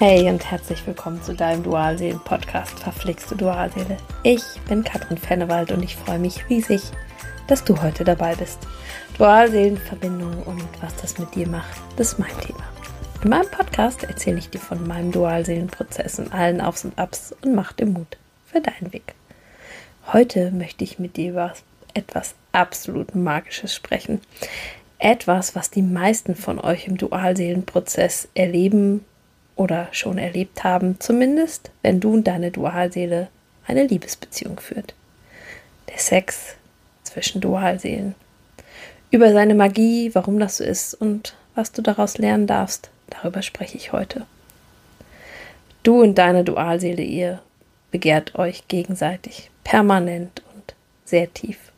Hey und herzlich willkommen zu deinem Dualseelen-Podcast Verflixte Dualseele. Ich bin Katrin Fennewald und ich freue mich riesig, dass du heute dabei bist. Dualseelenverbindung und was das mit dir macht, das ist mein Thema. In meinem Podcast erzähle ich dir von meinem Dualseelenprozess und allen Aufs und Abs und mach dir Mut für deinen Weg. Heute möchte ich mit dir über etwas absolut Magisches sprechen. Etwas, was die meisten von euch im Dualseelenprozess erleben oder schon erlebt haben, zumindest wenn du und deine Dualseele eine Liebesbeziehung führt. Der Sex zwischen Dualseelen. Über seine Magie, warum das so ist und was du daraus lernen darfst, darüber spreche ich heute. Du und deine Dualseele, ihr begehrt euch gegenseitig, permanent und sehr tief.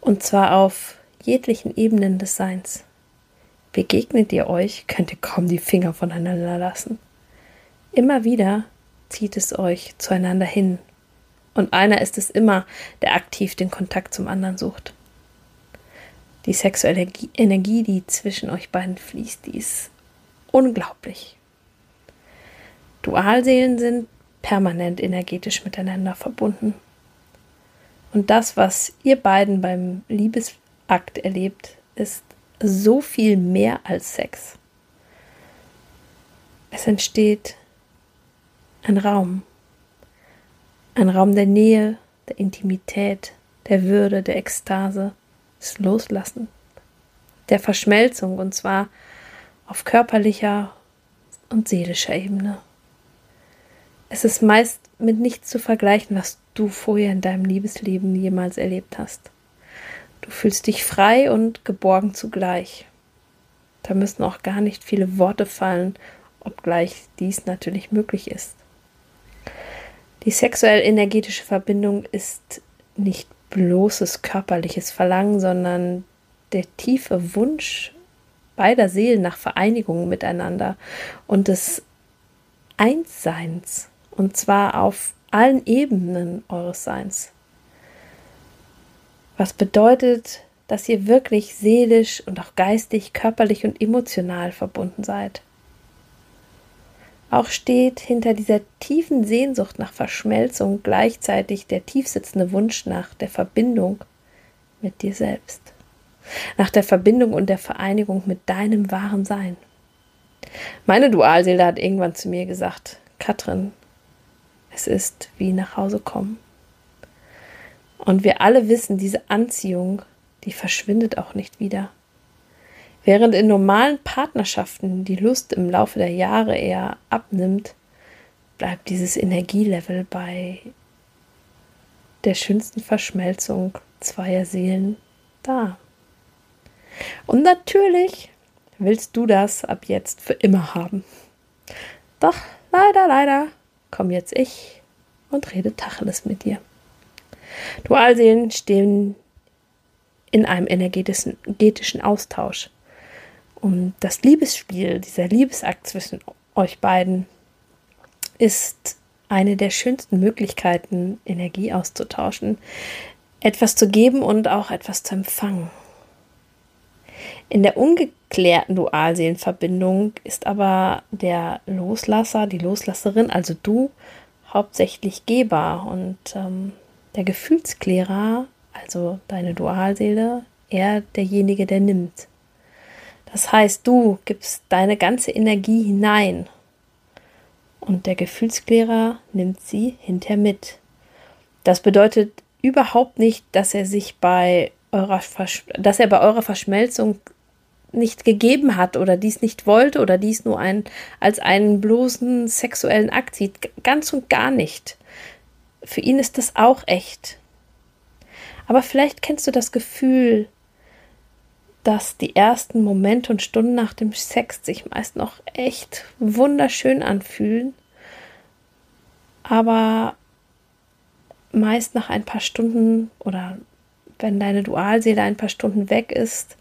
Und zwar auf jeglichen Ebenen des Seins. Begegnet ihr euch, könnt ihr kaum die Finger voneinander lassen. Immer wieder zieht es euch zueinander hin. Und einer ist es immer, der aktiv den Kontakt zum anderen sucht. Die sexuelle Energie, die zwischen euch beiden fließt, die ist unglaublich. Dualseelen sind permanent energetisch miteinander verbunden. Und das, was ihr beiden beim Liebesakt erlebt, ist so viel mehr als Sex. Es entsteht ein Raum, ein Raum der Nähe, der Intimität, der Würde, der Ekstase, des Loslassen, der Verschmelzung und zwar auf körperlicher und seelischer Ebene. Es ist meist mit nichts zu vergleichen, was du vorher in deinem Liebesleben jemals erlebt hast. Du fühlst dich frei und geborgen zugleich. Da müssen auch gar nicht viele Worte fallen, obgleich dies natürlich möglich ist. Die sexuell-energetische Verbindung ist nicht bloßes körperliches Verlangen, sondern der tiefe Wunsch beider Seelen nach Vereinigung miteinander und des Einsseins, und zwar auf allen Ebenen eures Seins. Was bedeutet, dass ihr wirklich seelisch und auch geistig, körperlich und emotional verbunden seid. Auch steht hinter dieser tiefen Sehnsucht nach Verschmelzung gleichzeitig der tiefsitzende Wunsch nach der Verbindung mit dir selbst, nach der Verbindung und der Vereinigung mit deinem wahren Sein. Meine Dualseele hat irgendwann zu mir gesagt, Katrin, es ist wie nach Hause kommen. Und wir alle wissen, diese Anziehung, die verschwindet auch nicht wieder. Während in normalen Partnerschaften die Lust im Laufe der Jahre eher abnimmt, bleibt dieses Energielevel bei der schönsten Verschmelzung zweier Seelen da. Und natürlich willst du das ab jetzt für immer haben. Doch leider, leider komme jetzt ich und rede Tacheles mit dir. Dualseelen stehen in einem energetischen, Austausch. Und das Liebesspiel, dieser Liebesakt zwischen euch beiden, ist eine der schönsten Möglichkeiten, Energie auszutauschen, etwas zu geben und auch etwas zu empfangen. In der ungeklärten Dualseelenverbindung ist aber der Loslasser, die Loslasserin, also du, hauptsächlich Geber und ähm, der Gefühlsklärer, also deine Dualseele, eher derjenige, der nimmt. Das heißt, du gibst deine ganze Energie hinein und der Gefühlsklärer nimmt sie hinter mit. Das bedeutet überhaupt nicht, dass er sich bei eurer Versch dass er bei eurer Verschmelzung nicht gegeben hat oder dies nicht wollte oder dies nur ein, als einen bloßen sexuellen Akt sieht. Ganz und gar nicht. Für ihn ist das auch echt. Aber vielleicht kennst du das Gefühl, dass die ersten Momente und Stunden nach dem Sex sich meist noch echt wunderschön anfühlen, aber meist nach ein paar Stunden oder wenn deine Dualseele ein paar Stunden weg ist,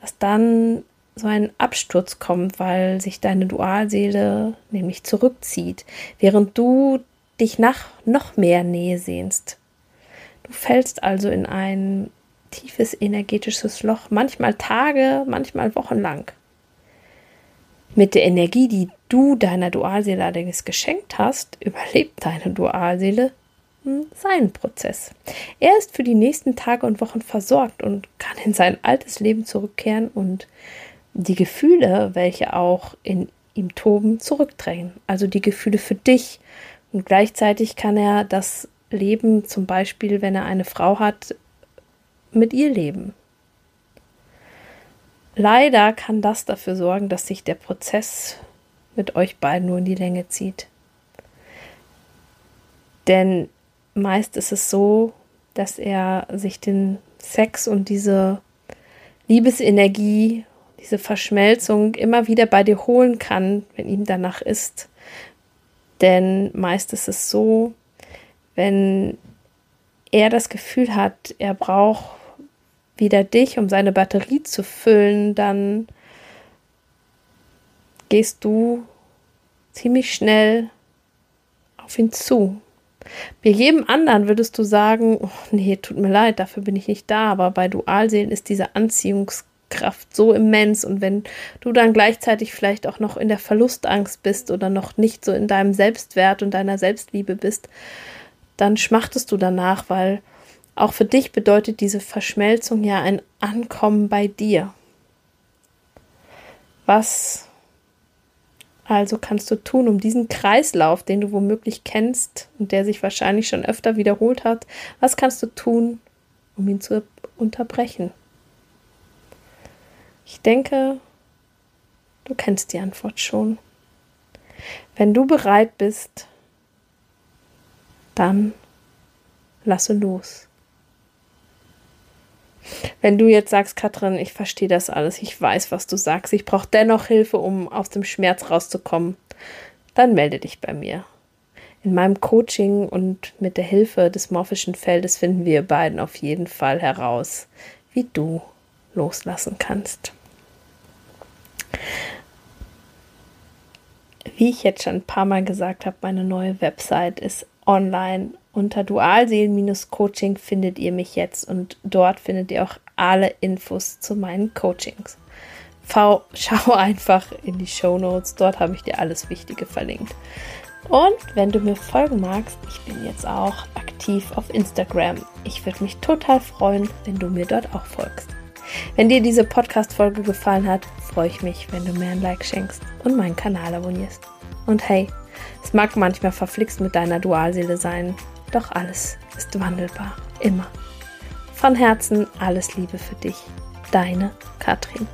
dass dann so ein Absturz kommt, weil sich deine Dualseele nämlich zurückzieht, während du dich nach noch mehr Nähe sehnst. Du fällst also in ein tiefes energetisches Loch, manchmal Tage, manchmal Wochen lang. Mit der Energie, die du deiner Dualseele allerdings geschenkt hast, überlebt deine Dualseele seinen Prozess. Er ist für die nächsten Tage und Wochen versorgt und kann in sein altes Leben zurückkehren und die Gefühle, welche auch in ihm toben, zurückdrängen. Also die Gefühle für dich. Und gleichzeitig kann er das Leben, zum Beispiel, wenn er eine Frau hat, mit ihr leben. Leider kann das dafür sorgen, dass sich der Prozess mit euch beiden nur in die Länge zieht. Denn meist ist es so, dass er sich den Sex und diese Liebesenergie, diese Verschmelzung immer wieder bei dir holen kann, wenn ihm danach ist. Denn meist ist es so, wenn er das Gefühl hat, er braucht wieder dich, um seine Batterie zu füllen, dann gehst du ziemlich schnell auf ihn zu. Bei jedem anderen würdest du sagen, oh, nee, tut mir leid, dafür bin ich nicht da, aber bei Dualseelen ist diese Anziehungskraft so immens und wenn du dann gleichzeitig vielleicht auch noch in der Verlustangst bist oder noch nicht so in deinem Selbstwert und deiner Selbstliebe bist, dann schmachtest du danach, weil auch für dich bedeutet diese Verschmelzung ja ein Ankommen bei dir. Was also kannst du tun, um diesen Kreislauf, den du womöglich kennst und der sich wahrscheinlich schon öfter wiederholt hat, was kannst du tun, um ihn zu unterbrechen? Ich denke, du kennst die Antwort schon. Wenn du bereit bist, dann lasse los. Wenn du jetzt sagst, Katrin, ich verstehe das alles, ich weiß, was du sagst, ich brauche dennoch Hilfe, um aus dem Schmerz rauszukommen, dann melde dich bei mir. In meinem Coaching und mit der Hilfe des morphischen Feldes finden wir beiden auf jeden Fall heraus, wie du loslassen kannst. Wie ich jetzt schon ein paar Mal gesagt habe, meine neue Website ist online unter Dualseelen-Coaching findet ihr mich jetzt und dort findet ihr auch alle Infos zu meinen Coachings. V, schau einfach in die Show Notes, dort habe ich dir alles Wichtige verlinkt. Und wenn du mir folgen magst, ich bin jetzt auch aktiv auf Instagram. Ich würde mich total freuen, wenn du mir dort auch folgst. Wenn dir diese Podcast-Folge gefallen hat, freue ich mich, wenn du mir ein Like schenkst und meinen Kanal abonnierst. Und hey, es mag manchmal verflixt mit deiner Dualseele sein, doch alles ist wandelbar, immer. Von Herzen alles Liebe für dich, deine Katrin.